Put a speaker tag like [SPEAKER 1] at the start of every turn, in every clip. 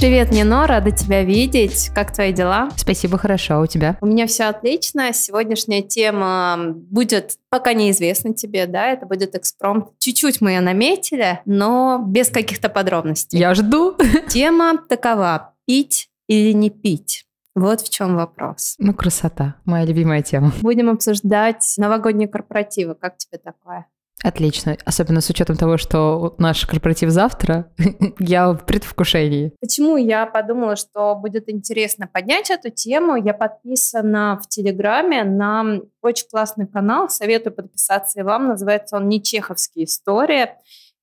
[SPEAKER 1] Привет, Нино, рада тебя видеть. Как твои дела?
[SPEAKER 2] Спасибо, хорошо. А у тебя?
[SPEAKER 1] У меня все отлично. Сегодняшняя тема будет пока неизвестна тебе, да, это будет экспромт. Чуть-чуть мы ее наметили, но без каких-то подробностей.
[SPEAKER 2] Я жду.
[SPEAKER 1] Тема такова. Пить или не пить? Вот в чем вопрос.
[SPEAKER 2] Ну, красота. Моя любимая тема.
[SPEAKER 1] Будем обсуждать новогодние корпоративы. Как тебе такое?
[SPEAKER 2] Отлично. Особенно с учетом того, что наш корпоратив завтра, я в предвкушении.
[SPEAKER 1] Почему я подумала, что будет интересно поднять эту тему? Я подписана в Телеграме на очень классный канал. Советую подписаться и вам. Называется он «Не чеховские истории».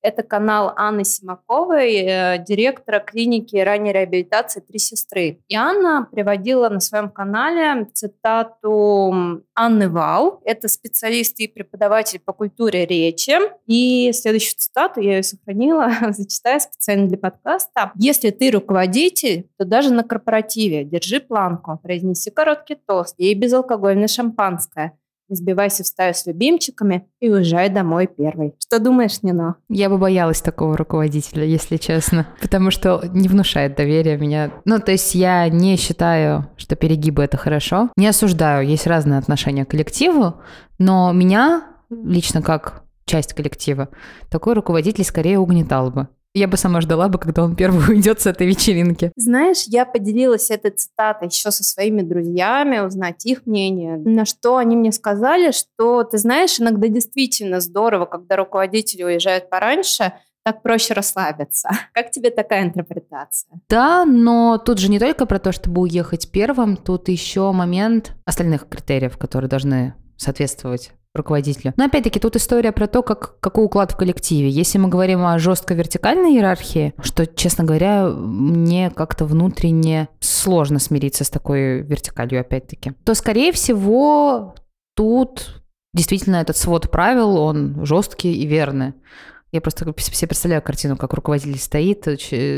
[SPEAKER 1] Это канал Анны Симаковой, э, директора клиники ранней реабилитации «Три сестры». И Анна приводила на своем канале цитату Анны Вау. Это специалист и преподаватель по культуре речи. И следующую цитату я ее сохранила, зачитаю специально для подкаста. «Если ты руководитель, то даже на корпоративе держи планку, произнеси короткий тост и безалкогольное шампанское – не сбивайся в стаю с любимчиками и уезжай домой первый. Что думаешь, Нино?
[SPEAKER 2] Я бы боялась такого руководителя, если честно, потому что не внушает доверия меня. Ну, то есть я не считаю, что перегибы — это хорошо. Не осуждаю, есть разные отношения к коллективу, но меня лично как часть коллектива, такой руководитель скорее угнетал бы. Я бы сама ждала бы, когда он первый уйдет с этой вечеринки.
[SPEAKER 1] Знаешь, я поделилась этой цитатой еще со своими друзьями, узнать их мнение. На что они мне сказали, что, ты знаешь, иногда действительно здорово, когда руководители уезжают пораньше, так проще расслабиться. Как тебе такая интерпретация?
[SPEAKER 2] Да, но тут же не только про то, чтобы уехать первым, тут еще момент остальных критериев, которые должны соответствовать руководителю. Но опять-таки тут история про то, как, какой уклад в коллективе. Если мы говорим о жестко вертикальной иерархии, что, честно говоря, мне как-то внутренне сложно смириться с такой вертикалью, опять-таки, то, скорее всего, тут действительно этот свод правил, он жесткий и верный. Я просто все представляю картину, как руководитель стоит,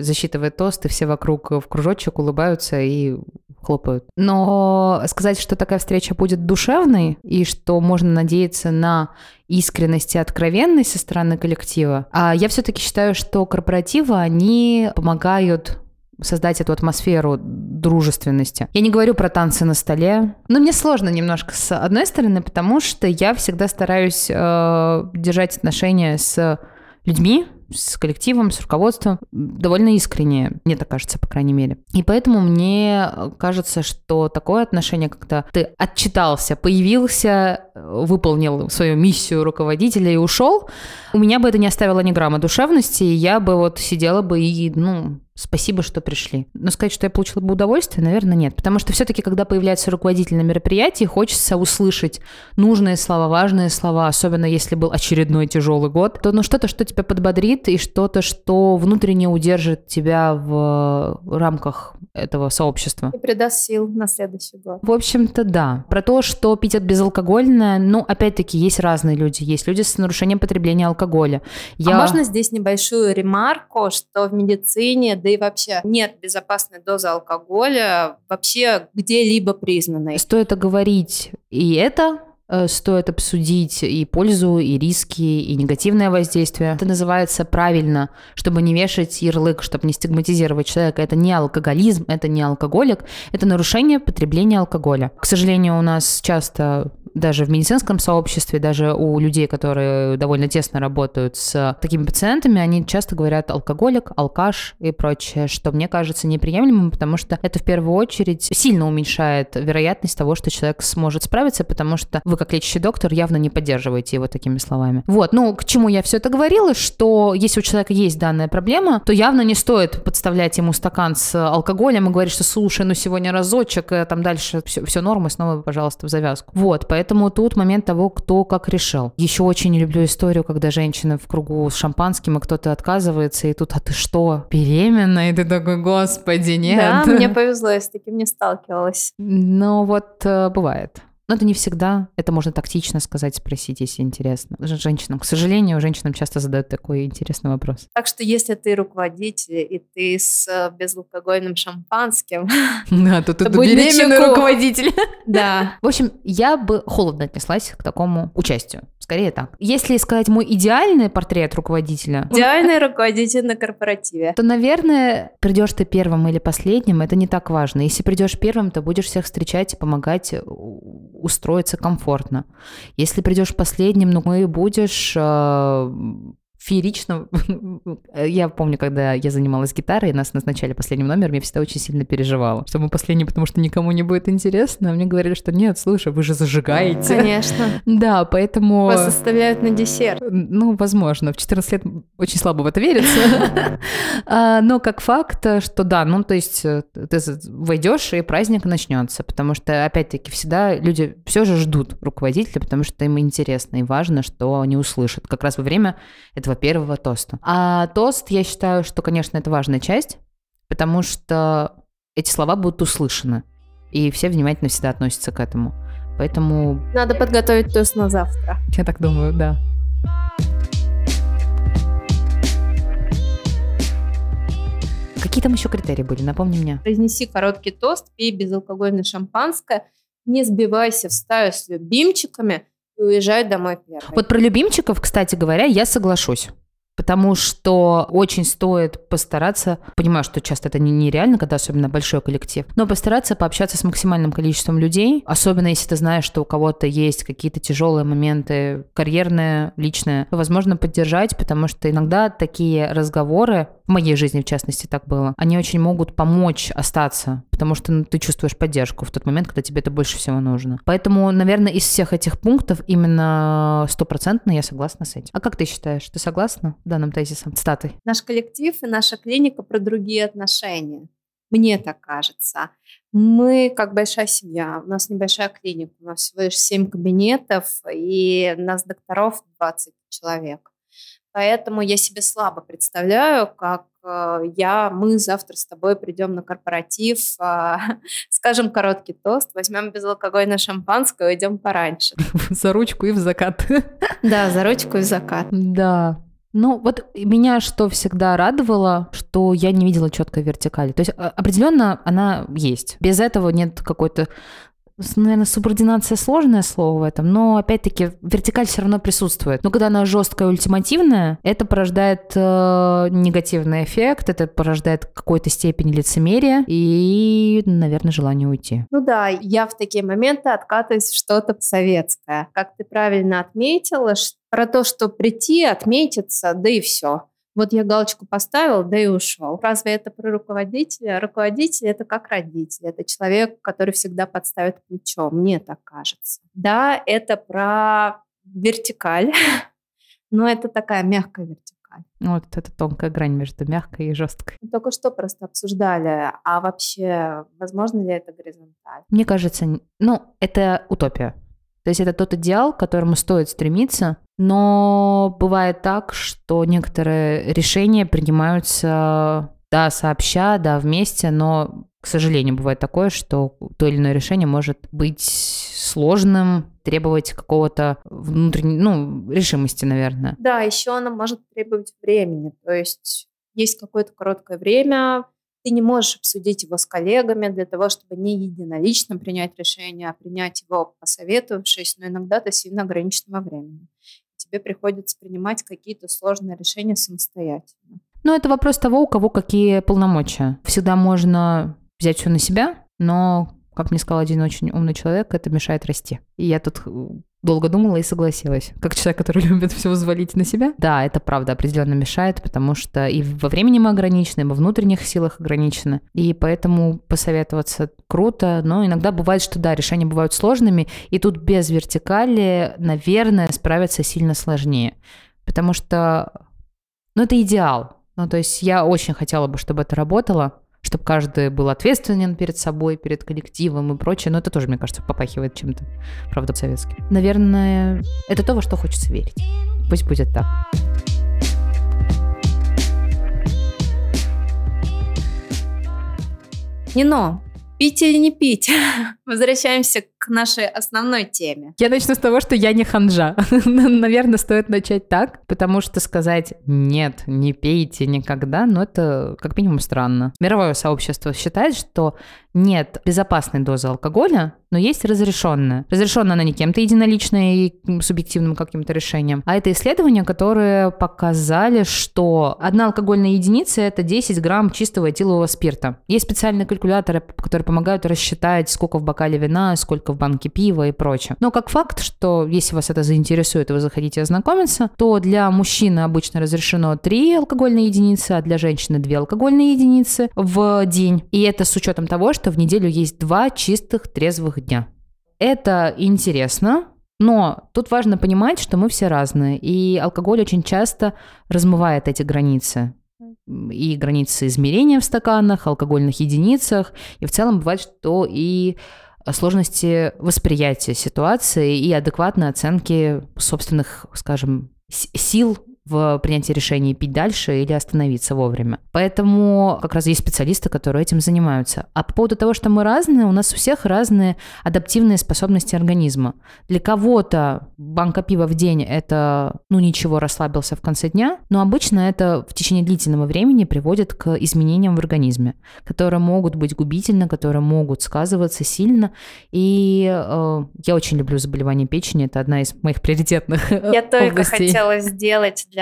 [SPEAKER 2] засчитывает тост, и все вокруг в кружочек улыбаются и хлопают. Но сказать, что такая встреча будет душевной и что можно надеяться на искренность и откровенность со стороны коллектива, а я все-таки считаю, что корпоративы, они помогают создать эту атмосферу дружественности. Я не говорю про танцы на столе, но мне сложно немножко с одной стороны, потому что я всегда стараюсь э, держать отношения с людьми, с коллективом, с руководством довольно искренне, мне так кажется, по крайней мере. И поэтому мне кажется, что такое отношение, когда ты отчитался, появился, выполнил свою миссию руководителя и ушел, у меня бы это не оставило ни грамма душевности, и я бы вот сидела бы и, ну, спасибо, что пришли. Но сказать, что я получила бы удовольствие, наверное, нет. Потому что все-таки, когда появляется руководитель на мероприятии, хочется услышать нужные слова, важные слова, особенно если был очередной тяжелый год, то ну что-то, что тебя подбодрит, и что-то, что внутренне удержит тебя в рамках этого сообщества.
[SPEAKER 1] И придаст сил на следующий год.
[SPEAKER 2] В общем-то, да. Про то, что пить от безалкогольное, ну, опять-таки, есть разные люди. Есть люди с нарушением потребления алкоголя.
[SPEAKER 1] А Я... А можно здесь небольшую ремарку, что в медицине, да и вообще нет безопасной дозы алкоголя вообще где-либо признанной.
[SPEAKER 2] Стоит оговорить и это, Э, стоит обсудить и пользу, и риски, и негативное воздействие. Это называется правильно, чтобы не вешать ярлык, чтобы не стигматизировать человека. Это не алкоголизм, это не алкоголик, это нарушение потребления алкоголя. К сожалению, у нас часто даже в медицинском сообществе, даже у людей, которые довольно тесно работают с такими пациентами, они часто говорят алкоголик, алкаш и прочее, что мне кажется неприемлемым, потому что это в первую очередь сильно уменьшает вероятность того, что человек сможет справиться, потому что вы как лечащий доктор явно не поддерживаете его такими словами. Вот, ну, к чему я все это говорила, что если у человека есть данная проблема, то явно не стоит подставлять ему стакан с алкоголем и говорить, что слушай, ну сегодня разочек, э, там дальше все, все норма, снова, пожалуйста, в завязку. Вот, поэтому Поэтому тут момент того, кто как решил. Еще очень люблю историю, когда женщина в кругу с шампанским, и кто-то отказывается, и тут, а ты что, беременна? И ты такой, господи, нет.
[SPEAKER 1] Да, мне повезло, я с таким не сталкивалась.
[SPEAKER 2] Ну вот э, бывает. Но это не всегда. Это можно тактично сказать, спросить, если интересно. Женщинам, к сожалению, женщинам часто задают такой интересный вопрос.
[SPEAKER 1] Так что если ты руководитель, и ты с э, безалкогольным шампанским...
[SPEAKER 2] Да, то ты беременный руководитель.
[SPEAKER 1] Да.
[SPEAKER 2] В общем, я бы холодно отнеслась к такому участию. Скорее так. Если сказать мой идеальный портрет руководителя...
[SPEAKER 1] Идеальный руководитель на корпоративе.
[SPEAKER 2] То, наверное, придешь ты первым или последним, это не так важно. Если придешь первым, то будешь всех встречать и помогать э, устроиться комфортно. Если придешь последним, ну и будешь э, феерично. я помню, когда я занималась гитарой, нас назначали последним номером, я всегда очень сильно переживала, что мы последний, потому что никому не будет интересно. А мне говорили, что нет, слушай, вы же зажигаете.
[SPEAKER 1] Конечно.
[SPEAKER 2] Да, поэтому...
[SPEAKER 1] Вас оставляют на десерт.
[SPEAKER 2] Ну, возможно. В 14 лет очень слабо в это верится. А, но как факт, что да, ну, то есть э, ты войдешь, и праздник начнется, потому что, опять-таки, всегда люди все же ждут руководителя, потому что им интересно и важно, что они услышат. Как раз во время этого этого первого тоста. А тост, я считаю, что, конечно, это важная часть, потому что эти слова будут услышаны, и все внимательно всегда относятся к этому. Поэтому...
[SPEAKER 1] Надо подготовить тост на завтра.
[SPEAKER 2] Я так думаю, да. Какие там еще критерии были? Напомни мне.
[SPEAKER 1] Произнеси короткий тост, пей безалкогольное шампанское, не сбивайся в стаю с любимчиками, и уезжают домой первые.
[SPEAKER 2] Вот про любимчиков, кстати говоря, я соглашусь. Потому что очень стоит постараться, понимаю, что часто это нереально, когда особенно большой коллектив, но постараться пообщаться с максимальным количеством людей, особенно если ты знаешь, что у кого-то есть какие-то тяжелые моменты, карьерные, личные, возможно, поддержать, потому что иногда такие разговоры, в моей жизни в частности так было, они очень могут помочь остаться, потому что ну, ты чувствуешь поддержку в тот момент, когда тебе это больше всего нужно. Поэтому, наверное, из всех этих пунктов именно стопроцентно я согласна с этим. А как ты считаешь, ты согласна? данным тезисом, цитатой?
[SPEAKER 1] Наш коллектив и наша клиника про другие отношения. Мне так кажется. Мы как большая семья, у нас небольшая клиника, у нас всего лишь 7 кабинетов, и у нас докторов 20 человек. Поэтому я себе слабо представляю, как я, мы завтра с тобой придем на корпоратив, э, скажем короткий тост, возьмем безалкогольное шампанское и уйдем пораньше.
[SPEAKER 2] За ручку и в закат.
[SPEAKER 1] Да, за ручку и в закат.
[SPEAKER 2] Да, ну, вот меня что всегда радовало, что я не видела четкой вертикали. То есть а, определенно она есть. Без этого нет какой-то наверное, субординация сложное слово в этом, но опять-таки вертикаль все равно присутствует. Но когда она жесткая ультимативная, это порождает э, негативный эффект, это порождает какой-то степень лицемерия и, наверное, желание уйти.
[SPEAKER 1] Ну да, я в такие моменты откатываюсь в что-то советское. Как ты правильно отметила, про то, что прийти, отметиться, да и все. Вот я галочку поставил, да и ушел. Разве это про руководителя? Руководитель – это как родитель. Это человек, который всегда подставит плечо. Мне так кажется. Да, это про вертикаль, но это такая мягкая вертикаль.
[SPEAKER 2] Вот это тонкая грань между мягкой и жесткой.
[SPEAKER 1] Только что просто обсуждали, а вообще возможно ли это горизонталь?
[SPEAKER 2] Мне кажется, ну, это утопия. То есть это тот идеал, к которому стоит стремиться, но бывает так, что некоторые решения принимаются, да, сообща, да, вместе, но, к сожалению, бывает такое, что то или иное решение может быть сложным, требовать какого-то внутренней, ну, решимости, наверное.
[SPEAKER 1] Да, еще она может требовать времени, то есть есть какое-то короткое время, ты не можешь обсудить его с коллегами для того, чтобы не единолично принять решение, а принять его посоветовавшись, но иногда ты сильно ограничен во времени. Тебе приходится принимать какие-то сложные решения самостоятельно.
[SPEAKER 2] Ну, это вопрос того, у кого какие полномочия. Всегда можно взять все на себя, но, как мне сказал один очень умный человек, это мешает расти. И я тут долго думала и согласилась. Как человек, который любит все взвалить на себя. Да, это правда определенно мешает, потому что и во времени мы ограничены, и во внутренних силах ограничены. И поэтому посоветоваться круто, но иногда бывает, что да, решения бывают сложными, и тут без вертикали, наверное, справиться сильно сложнее. Потому что, ну, это идеал. Ну, то есть я очень хотела бы, чтобы это работало, чтобы каждый был ответственен перед собой, перед коллективом и прочее. Но это тоже, мне кажется, попахивает чем-то, правда, советским. Наверное, это то, во что хочется верить. Пусть будет так.
[SPEAKER 1] Нино, пить или не пить? Возвращаемся к нашей основной теме.
[SPEAKER 2] Я начну с того, что я не ханжа. Наверное, стоит начать так, потому что сказать «нет, не пейте никогда», ну это как минимум странно. Мировое сообщество считает, что нет безопасной дозы алкоголя, но есть разрешенная. Разрешенная она не кем-то единолично и субъективным каким-то решением, а это исследования, которые показали, что одна алкогольная единица – это 10 грамм чистого этилового спирта. Есть специальные калькуляторы, которые помогают рассчитать, сколько в бокале вина, сколько в банке пива и прочее. Но как факт, что если вас это заинтересует и вы захотите ознакомиться, то для мужчины обычно разрешено 3 алкогольные единицы, а для женщины 2 алкогольные единицы в день. И это с учетом того, что в неделю есть 2 чистых трезвых дня. Это интересно, но тут важно понимать, что мы все разные, и алкоголь очень часто размывает эти границы и границы измерения в стаканах, алкогольных единицах. И в целом бывает, что и сложности восприятия ситуации и адекватной оценки собственных, скажем, сил в принятии решения пить дальше или остановиться вовремя. Поэтому как раз есть специалисты, которые этим занимаются. А по поводу того, что мы разные, у нас у всех разные адаптивные способности организма. Для кого-то банка пива в день – это, ну, ничего, расслабился в конце дня, но обычно это в течение длительного времени приводит к изменениям в организме, которые могут быть губительны, которые могут сказываться сильно. И э, я очень люблю заболевания печени, это одна из моих приоритетных
[SPEAKER 1] Я только хотела сделать для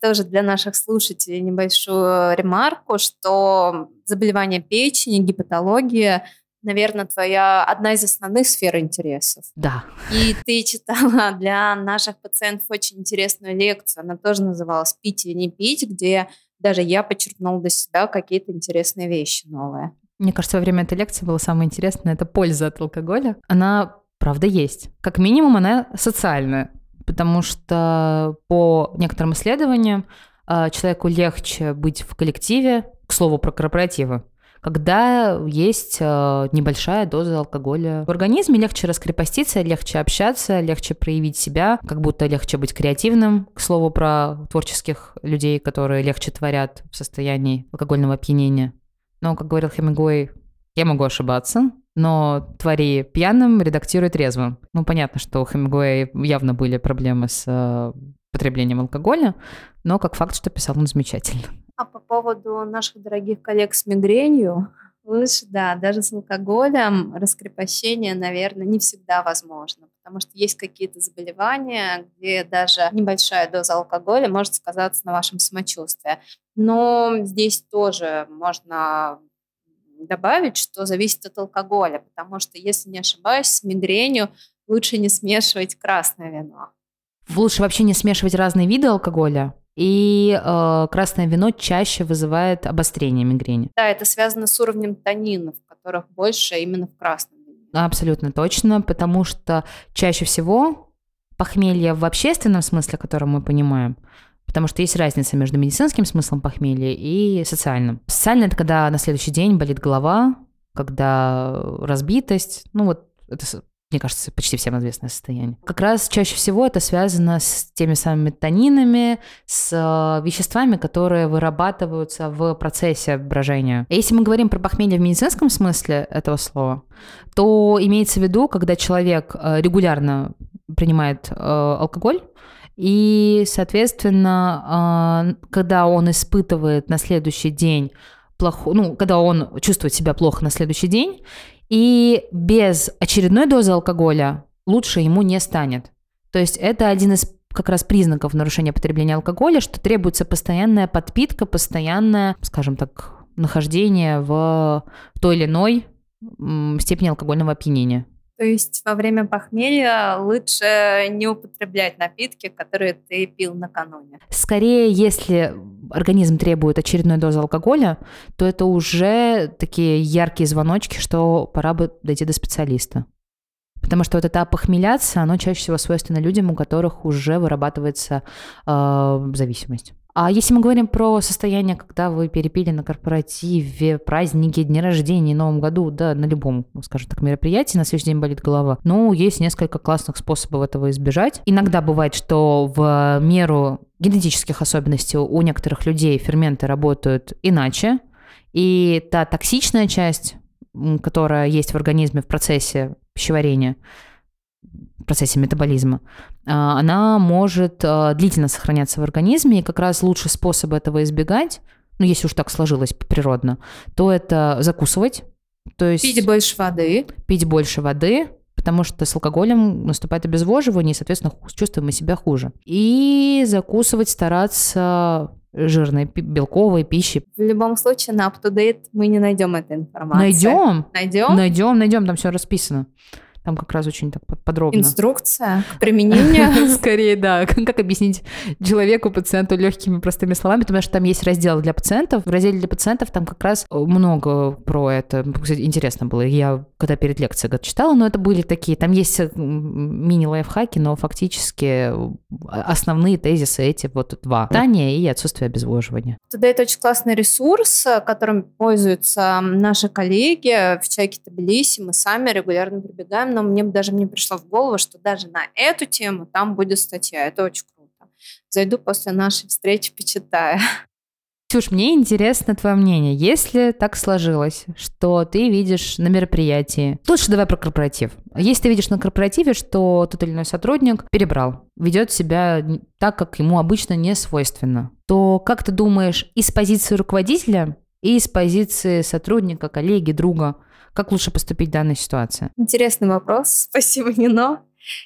[SPEAKER 1] тоже для наших слушателей небольшую ремарку, что заболевание печени, гепатология наверное, твоя одна из основных сфер интересов.
[SPEAKER 2] Да.
[SPEAKER 1] И ты читала для наших пациентов очень интересную лекцию. Она тоже называлась «Пить или не пить», где даже я подчеркнула для себя какие-то интересные вещи новые.
[SPEAKER 2] Мне кажется, во время этой лекции было самое интересное – это польза от алкоголя. Она, правда, есть. Как минимум, она социальная потому что по некоторым исследованиям а, человеку легче быть в коллективе, к слову про корпоративы, когда есть э, небольшая доза алкоголя в организме, легче раскрепоститься, легче общаться, легче проявить себя, как будто легче быть креативным, к слову про творческих людей, которые легче творят в состоянии алкогольного опьянения. Но, как говорил Хемингуэй, я могу ошибаться, но твори пьяным, редактируй трезвым. Ну, понятно, что у Хемингуэя явно были проблемы с э, потреблением алкоголя, но как факт, что писал он замечательно.
[SPEAKER 1] А по поводу наших дорогих коллег с мигренью, лучше, да, даже с алкоголем раскрепощение, наверное, не всегда возможно, потому что есть какие-то заболевания, где даже небольшая доза алкоголя может сказаться на вашем самочувствии. Но здесь тоже можно добавить, что зависит от алкоголя, потому что, если не ошибаюсь, с мигренью лучше не смешивать красное вино.
[SPEAKER 2] Лучше вообще не смешивать разные виды алкоголя, и э, красное вино чаще вызывает обострение мигрени.
[SPEAKER 1] Да, это связано с уровнем танинов, которых больше именно в красном вине.
[SPEAKER 2] Абсолютно точно, потому что чаще всего похмелье в общественном смысле, который мы понимаем, Потому что есть разница между медицинским смыслом похмелья и социальным. Социально это когда на следующий день болит голова, когда разбитость, ну вот это мне кажется, почти всем известное состояние. Как раз чаще всего это связано с теми самыми тонинами, с э, веществами, которые вырабатываются в процессе брожения. Если мы говорим про похмелье в медицинском смысле этого слова, то имеется в виду, когда человек э, регулярно принимает э, алкоголь, и, соответственно, а, когда он испытывает на следующий день плохо, ну, когда он чувствует себя плохо на следующий день, и без очередной дозы алкоголя лучше ему не станет. То есть это один из как раз признаков нарушения потребления алкоголя, что требуется постоянная подпитка, постоянное, скажем так, нахождение в той или иной степени алкогольного опьянения.
[SPEAKER 1] То есть во время похмелья лучше не употреблять напитки, которые ты пил накануне.
[SPEAKER 2] Скорее, если организм требует очередной дозы алкоголя, то это уже такие яркие звоночки, что пора бы дойти до специалиста. Потому что вот это опохмеляться, оно чаще всего свойственно людям, у которых уже вырабатывается э, зависимость. А если мы говорим про состояние, когда вы перепили на корпоративе, праздники, дни рождения, Новом году, да, на любом, скажем так, мероприятии, на следующий день болит голова, ну, есть несколько классных способов этого избежать. Иногда бывает, что в меру генетических особенностей у некоторых людей ферменты работают иначе, и та токсичная часть которая есть в организме в процессе пищеварения, в процессе метаболизма, а, она может а, длительно сохраняться в организме, и как раз лучший способ этого избегать, ну, если уж так сложилось природно, то это закусывать, то есть...
[SPEAKER 1] Пить больше воды.
[SPEAKER 2] Пить больше воды, потому что с алкоголем наступает обезвоживание, и, соответственно, чувствуем мы себя хуже. И закусывать, стараться жирной белковой пищи.
[SPEAKER 1] В любом случае на UpToDate мы не найдем этой информации.
[SPEAKER 2] Найдем.
[SPEAKER 1] Найдем?
[SPEAKER 2] Найдем, найдем, там все расписано. Там как раз очень так подробно.
[SPEAKER 1] Инструкция к применению.
[SPEAKER 2] Скорее, да. Как объяснить человеку, пациенту легкими простыми словами, потому что там есть раздел для пациентов. В разделе для пациентов там как раз много про это. Кстати, интересно было. Я когда перед лекцией читала, но это были такие, там есть э, мини-лайфхаки, но фактически основные тезисы эти вот два. Питание и отсутствие обезвоживания.
[SPEAKER 1] Туда это очень классный ресурс, которым пользуются наши коллеги в чайке Тбилиси. Мы сами регулярно прибегаем но мне даже мне пришло в голову, что даже на эту тему там будет статья. Это очень круто. Зайду после нашей встречи, почитаю.
[SPEAKER 2] Ксюш, мне интересно твое мнение. Если так сложилось, что ты видишь на мероприятии... Лучше давай про корпоратив. Если ты видишь на корпоративе, что тот или иной сотрудник перебрал, ведет себя так, как ему обычно не свойственно, то как ты думаешь, из позиции руководителя и из позиции сотрудника, коллеги, друга – как лучше поступить в данной ситуации?
[SPEAKER 1] Интересный вопрос. Спасибо, Нино.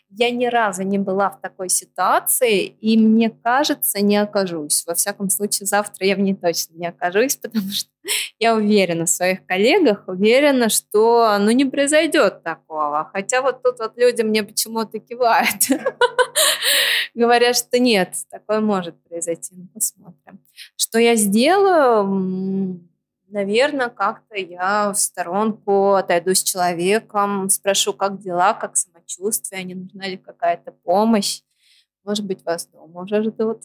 [SPEAKER 1] Я ни разу не была в такой ситуации, и мне кажется, не окажусь. Во всяком случае, завтра я в ней точно не окажусь, потому что я уверена в своих коллегах, уверена, что ну, не произойдет такого. Хотя вот тут вот люди мне почему-то кивают. Говорят, что нет, такое может произойти. Ну, посмотрим. Что я сделаю? Наверное, как-то я в сторонку отойду с человеком, спрошу, как дела, как самочувствие, не нужна ли какая-то помощь. Может быть, вас дома уже ждут.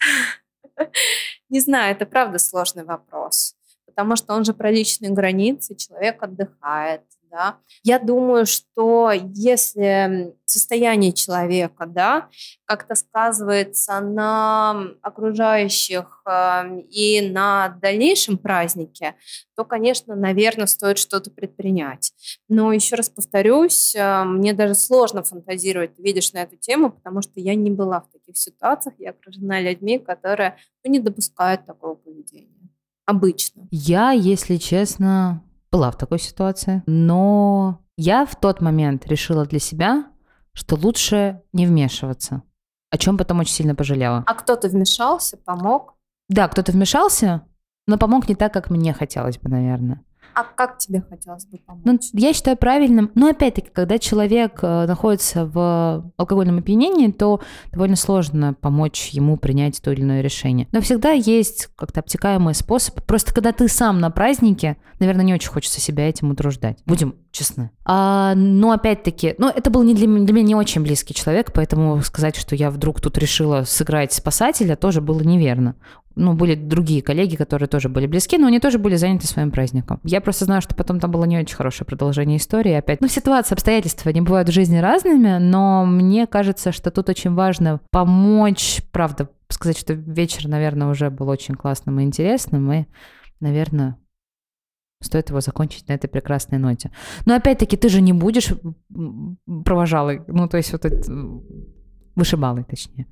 [SPEAKER 1] Не знаю, это правда сложный вопрос, потому что он же про личные границы, человек отдыхает, да. Я думаю, что если состояние человека, да, как-то сказывается на окружающих э, и на дальнейшем празднике, то, конечно, наверное, стоит что-то предпринять. Но еще раз повторюсь, э, мне даже сложно фантазировать, видишь, на эту тему, потому что я не была в таких ситуациях, я окружена людьми, которые ну, не допускают такого поведения. Обычно.
[SPEAKER 2] Я, если честно, была в такой ситуации, но я в тот момент решила для себя, что лучше не вмешиваться, о чем потом очень сильно пожалела.
[SPEAKER 1] А кто-то вмешался, помог?
[SPEAKER 2] Да, кто-то вмешался, но помог не так, как мне хотелось бы, наверное.
[SPEAKER 1] А как тебе хотелось бы помочь?
[SPEAKER 2] Ну, я считаю правильным. Но опять-таки, когда человек э, находится в алкогольном опьянении, то довольно сложно помочь ему принять то или иное решение. Но всегда есть как-то обтекаемый способ. Просто когда ты сам на празднике, наверное, не очень хочется себя этим утруждать. Будем честны. А, но опять-таки, ну, это был не для, для меня не очень близкий человек, поэтому сказать, что я вдруг тут решила сыграть спасателя, тоже было неверно ну, были другие коллеги, которые тоже были близки, но они тоже были заняты своим праздником. Я просто знаю, что потом там было не очень хорошее продолжение истории. Опять, ну, ситуация, обстоятельства, не бывают в жизни разными, но мне кажется, что тут очень важно помочь, правда, сказать, что вечер, наверное, уже был очень классным и интересным, и, наверное, стоит его закончить на этой прекрасной ноте. Но опять-таки ты же не будешь провожалой, ну, то есть вот это вышибалой, точнее.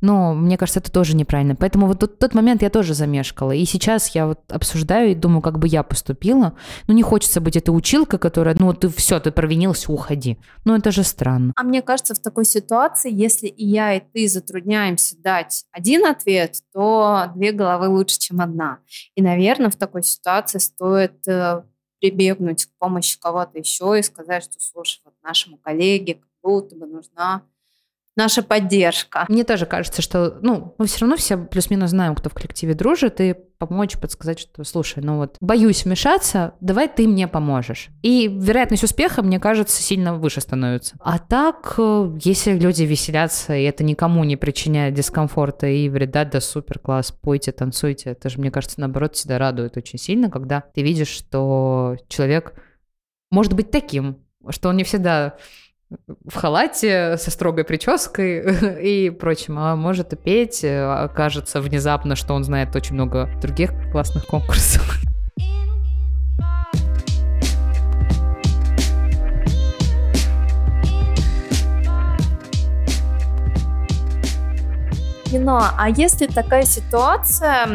[SPEAKER 2] Но мне кажется, это тоже неправильно. Поэтому вот тот, тот момент я тоже замешкала. И сейчас я вот обсуждаю и думаю, как бы я поступила. Ну, не хочется быть этой училкой, которая, ну, ты все, ты провинился, уходи. Ну, это же странно.
[SPEAKER 1] А мне кажется, в такой ситуации, если и я, и ты затрудняемся дать один ответ, то две головы лучше, чем одна. И, наверное, в такой ситуации стоит э, прибегнуть к помощи кого-то еще и сказать, что, слушай, вот нашему коллеге как будто бы нужна наша поддержка.
[SPEAKER 2] Мне тоже кажется, что, ну, мы все равно все плюс-минус знаем, кто в коллективе дружит, и помочь, подсказать, что, слушай, ну вот, боюсь вмешаться, давай ты мне поможешь. И вероятность успеха, мне кажется, сильно выше становится. А так, э, если люди веселятся, и это никому не причиняет дискомфорта и вреда, да супер, класс, пойте, танцуйте, это же, мне кажется, наоборот, всегда радует очень сильно, когда ты видишь, что человек может быть таким, что он не всегда в халате со строгой прической и прочим, а может и петь. Э, окажется внезапно, что он знает очень много других классных конкурсов.
[SPEAKER 1] Нино, а если такая ситуация,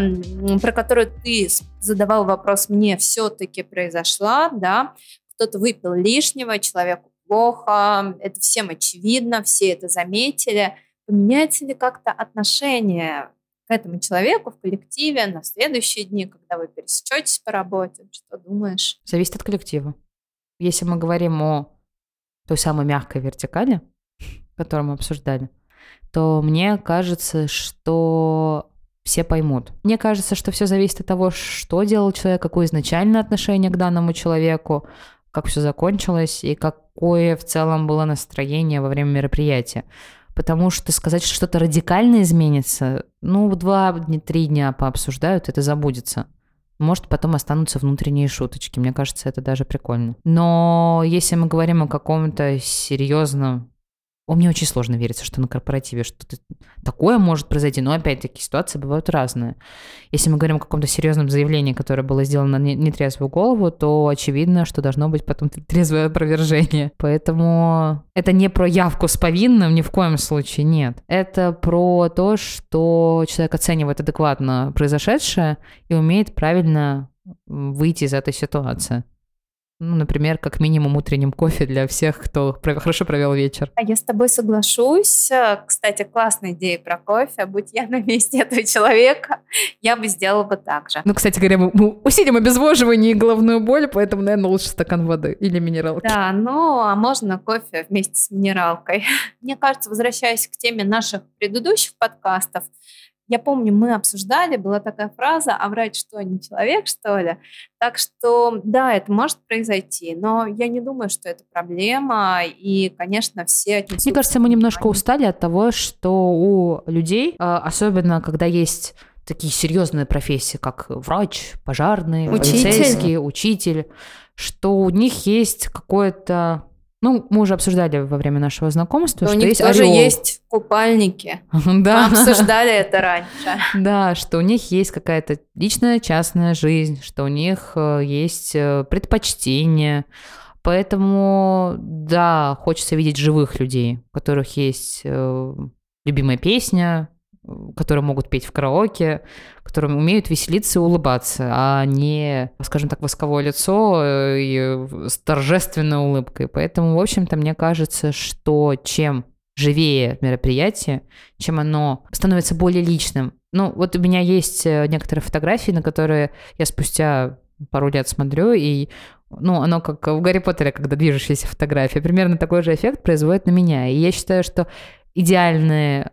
[SPEAKER 1] про которую ты задавал вопрос мне, все-таки произошла, да, кто-то выпил лишнего, человеку плохо, это всем очевидно, все это заметили, поменяется ли как-то отношение к этому человеку в коллективе на следующие дни, когда вы пересечетесь по работе? Что думаешь?
[SPEAKER 2] Зависит от коллектива. Если мы говорим о той самой мягкой вертикали, которую мы обсуждали, то мне кажется, что все поймут. Мне кажется, что все зависит от того, что делал человек, какое изначальное отношение к данному человеку, как все закончилось и какое в целом было настроение во время мероприятия. Потому что сказать, что что-то радикально изменится, ну, два-три дня пообсуждают, это забудется. Может, потом останутся внутренние шуточки. Мне кажется, это даже прикольно. Но если мы говорим о каком-то серьезном о, мне очень сложно вериться, что на корпоративе что-то такое может произойти. Но опять-таки ситуации бывают разные. Если мы говорим о каком-то серьезном заявлении, которое было сделано на нетрезвую голову, то очевидно, что должно быть потом трезвое опровержение. Поэтому это не про явку с повинным, ни в коем случае нет. Это про то, что человек оценивает адекватно произошедшее и умеет правильно выйти из этой ситуации. Ну, например, как минимум утренним кофе для всех, кто хорошо провел вечер.
[SPEAKER 1] А я с тобой соглашусь. Кстати, классная идея про кофе. Будь я на месте этого человека, я бы сделала бы так же.
[SPEAKER 2] Ну, кстати говоря, мы усилим обезвоживание и головную боль, поэтому, наверное, лучше стакан воды или минералки.
[SPEAKER 1] Да, ну, а можно кофе вместе с минералкой. Мне кажется, возвращаясь к теме наших предыдущих подкастов, я помню, мы обсуждали, была такая фраза, а врать что, не человек, что ли? Так что, да, это может произойти, но я не думаю, что это проблема, и, конечно, все.
[SPEAKER 2] Мне кажется, мы немножко устали от того, что у людей, а, особенно когда есть такие серьезные профессии, как врач, пожарный, учитель. полицейский, учитель, что у них есть какое-то ну, мы уже обсуждали во время нашего знакомства,
[SPEAKER 1] что
[SPEAKER 2] у них
[SPEAKER 1] есть тоже ореол. есть купальники.
[SPEAKER 2] Да.
[SPEAKER 1] Мы обсуждали это раньше.
[SPEAKER 2] Да, что у них есть какая-то личная частная жизнь, что у них э, есть э, предпочтения. Поэтому, да, хочется видеть живых людей, у которых есть э, любимая песня, которые могут петь в караоке, которые умеют веселиться и улыбаться, а не, скажем так, восковое лицо э, и с торжественной улыбкой. Поэтому, в общем-то, мне кажется, что чем живее мероприятие, чем оно становится более личным. Ну, вот у меня есть э, некоторые фотографии, на которые я спустя пару лет смотрю, и ну, оно как в Гарри Поттере, когда движущаяся фотография. Примерно такой же эффект производит на меня. И я считаю, что идеальный э,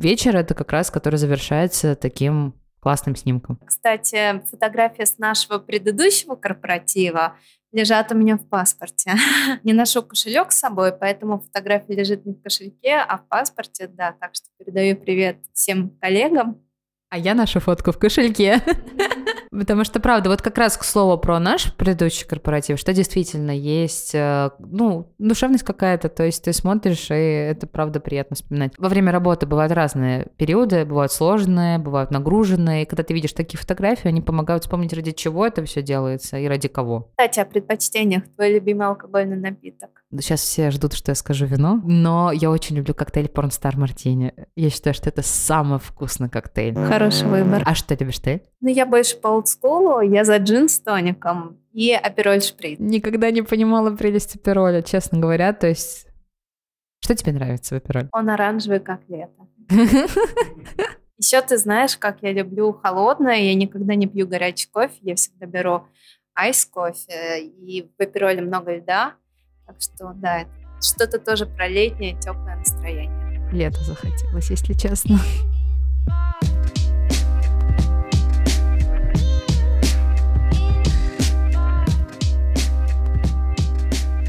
[SPEAKER 2] вечер это как раз, который завершается таким классным снимком.
[SPEAKER 1] Кстати, фотография с нашего предыдущего корпоратива лежат у меня в паспорте. не ношу кошелек с собой, поэтому фотография лежит не в кошельке, а в паспорте, да. Так что передаю привет всем коллегам.
[SPEAKER 2] А я ношу фотку в кошельке. Потому что, правда, вот как раз к слову про наш предыдущий корпоратив, что действительно есть, э, ну, душевность какая-то, то есть ты смотришь, и это, правда, приятно вспоминать. Во время работы бывают разные периоды, бывают сложные, бывают нагруженные, и когда ты видишь такие фотографии, они помогают вспомнить, ради чего это все делается и ради кого.
[SPEAKER 1] Кстати, о предпочтениях. Твой любимый алкогольный напиток?
[SPEAKER 2] Сейчас все ждут, что я скажу вино, но я очень люблю коктейль Порнстар Мартини. Я считаю, что это самый вкусный коктейль.
[SPEAKER 1] Хороший выбор.
[SPEAKER 2] А что любишь ты?
[SPEAKER 1] Ну, я больше по олдскулу, я за джин с тоником и апероль шприц.
[SPEAKER 2] Никогда не понимала прелесть апероля, честно говоря, то есть... Что тебе нравится в апероле?
[SPEAKER 1] Он оранжевый, как лето. Еще ты знаешь, как я люблю холодное, я никогда не пью горячий кофе, я всегда беру айс кофе, и в апероле много льда, так что да, это что-то тоже про летнее теплое настроение.
[SPEAKER 2] Лето захотелось, если честно.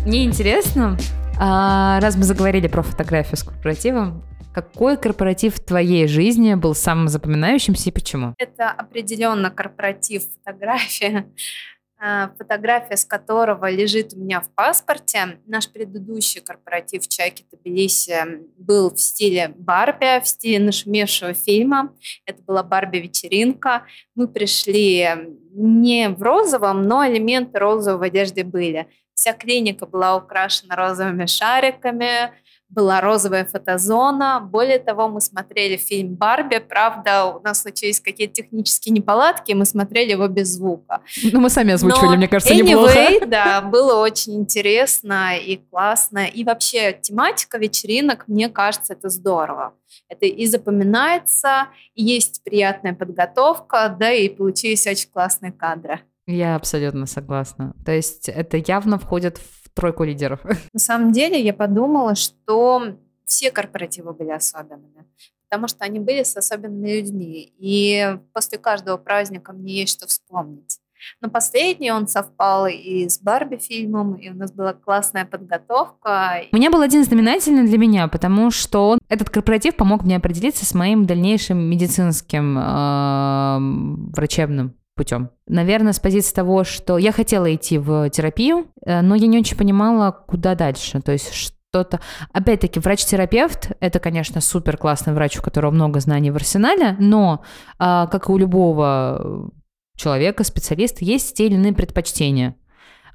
[SPEAKER 2] Мне интересно, а, раз мы заговорили про фотографию с корпоративом, какой корпоратив в твоей жизни был самым запоминающимся и почему?
[SPEAKER 1] Это определенно корпоратив фотография, фотография с которого лежит у меня в паспорте. Наш предыдущий корпоратив в Чайке Тбилиси был в стиле Барби, в стиле нашумевшего фильма. Это была Барби-вечеринка. Мы пришли не в розовом, но элементы розовой в одежде были. Вся клиника была украшена розовыми шариками, была розовая фотозона. Более того, мы смотрели фильм «Барби». Правда, у нас случились какие-то технические неполадки, мы смотрели его без звука.
[SPEAKER 2] Ну, мы сами озвучивали,
[SPEAKER 1] Но
[SPEAKER 2] мне кажется,
[SPEAKER 1] anyway,
[SPEAKER 2] неплохо.
[SPEAKER 1] да, было очень интересно и классно. И вообще тематика вечеринок, мне кажется, это здорово. Это и запоминается, и есть приятная подготовка, да, и получились очень классные кадры.
[SPEAKER 2] Я абсолютно согласна. То есть это явно входит в тройку лидеров.
[SPEAKER 1] На самом деле я подумала, что все корпоративы были особенными, потому что они были с особенными людьми. И после каждого праздника мне есть что вспомнить. Но последний он совпал и с Барби фильмом, и у нас была классная подготовка.
[SPEAKER 2] У меня был один знаменательный для меня, потому что он, этот корпоратив помог мне определиться с моим дальнейшим медицинским э, врачебным путем. Наверное, с позиции того, что я хотела идти в терапию, э, но я не очень понимала, куда дальше. То есть что-то... Опять-таки, врач-терапевт — это, конечно, супер классный врач, у которого много знаний в арсенале, но, а, как и у любого человека, специалиста, есть те или иные предпочтения.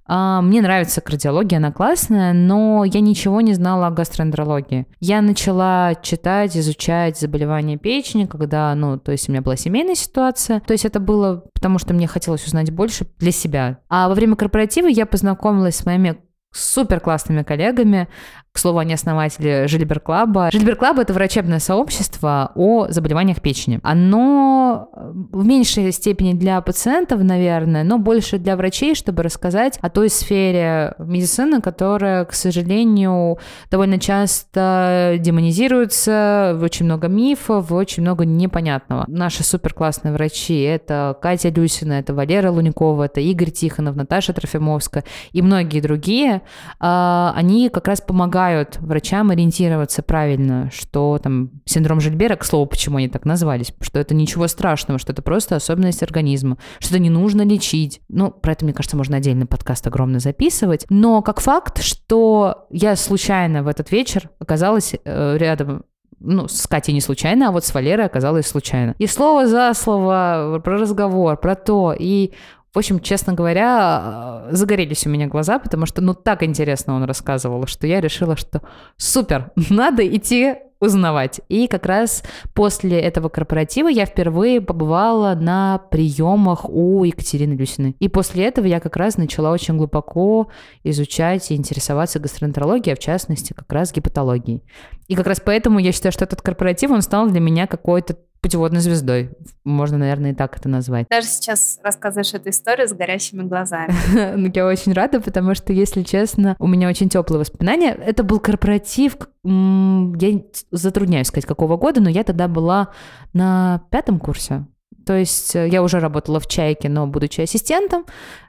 [SPEAKER 2] А, мне нравится кардиология, она классная, но я ничего не знала о гастроэнтерологии. Я начала читать, изучать заболевания печени, когда, ну, то есть у меня была семейная ситуация. То есть это было потому, что мне хотелось узнать больше для себя. А во время корпоратива я познакомилась с моими супер классными коллегами. К слову, они основатели Жильбер Клаба. Жильбер Клаб — это врачебное сообщество о заболеваниях печени. Оно в меньшей степени для пациентов, наверное, но больше для врачей, чтобы рассказать о той сфере медицины, которая, к сожалению, довольно часто демонизируется, очень много мифов, очень много непонятного. Наши супер классные врачи — это Катя Люсина, это Валера Луникова, это Игорь Тихонов, Наташа Трофимовская и многие другие. А, они как раз помогают помогают врачам ориентироваться правильно, что там синдром Жильбера, к слову, почему они так назвались, что это ничего страшного, что это просто особенность организма, что это не нужно лечить. Ну, про это, мне кажется, можно отдельный подкаст огромно записывать. Но как факт, что я случайно в этот вечер оказалась э, рядом ну, с Катей не случайно, а вот с Валерой оказалось случайно. И слово за слово про разговор, про то, и в общем, честно говоря, загорелись у меня глаза, потому что, ну, так интересно он рассказывал, что я решила, что супер, надо идти узнавать. И как раз после этого корпоратива я впервые побывала на приемах у Екатерины Люсиной. И после этого я как раз начала очень глубоко изучать и интересоваться гастроэнтерологией, а в частности как раз гепатологией. И как раз поэтому я считаю, что этот корпоратив, он стал для меня какой-то путеводной звездой. Можно, наверное, и так это назвать.
[SPEAKER 1] Даже сейчас рассказываешь эту историю с горящими глазами.
[SPEAKER 2] Ну, я очень рада, потому что, если честно, у меня очень теплые воспоминания. Это был корпоратив, я затрудняюсь сказать, какого года, но я тогда была на пятом курсе. То есть э, я уже работала в «Чайке», но будучи ассистентом,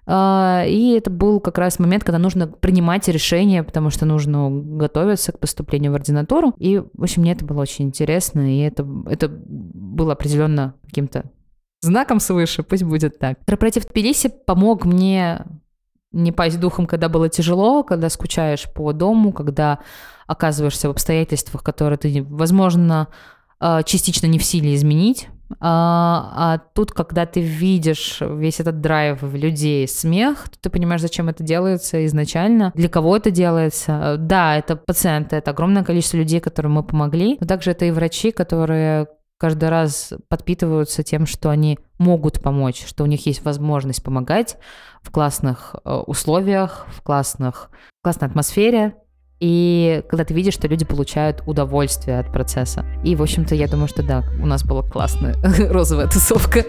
[SPEAKER 2] а, и это был как раз момент, когда нужно принимать решение, потому что нужно готовиться к поступлению в ординатуру. И, в общем, мне это было очень интересно, и это, это было определенно каким-то знаком свыше, пусть будет так. Корпоратив Тбилиси помог мне не пасть духом, когда было тяжело, когда скучаешь по дому, когда оказываешься в обстоятельствах, которые ты, возможно, а, частично не в силе изменить, а, а тут, когда ты видишь весь этот драйв в людей, смех, то ты понимаешь, зачем это делается изначально, для кого это делается. Да, это пациенты, это огромное количество людей, которым мы помогли, но также это и врачи, которые каждый раз подпитываются тем, что они могут помочь, что у них есть возможность помогать в классных э, условиях, в классных, классной атмосфере, и когда ты видишь, что люди получают удовольствие от процесса. И, в общем-то, я думаю, что да, у нас была классная розовая тусовка.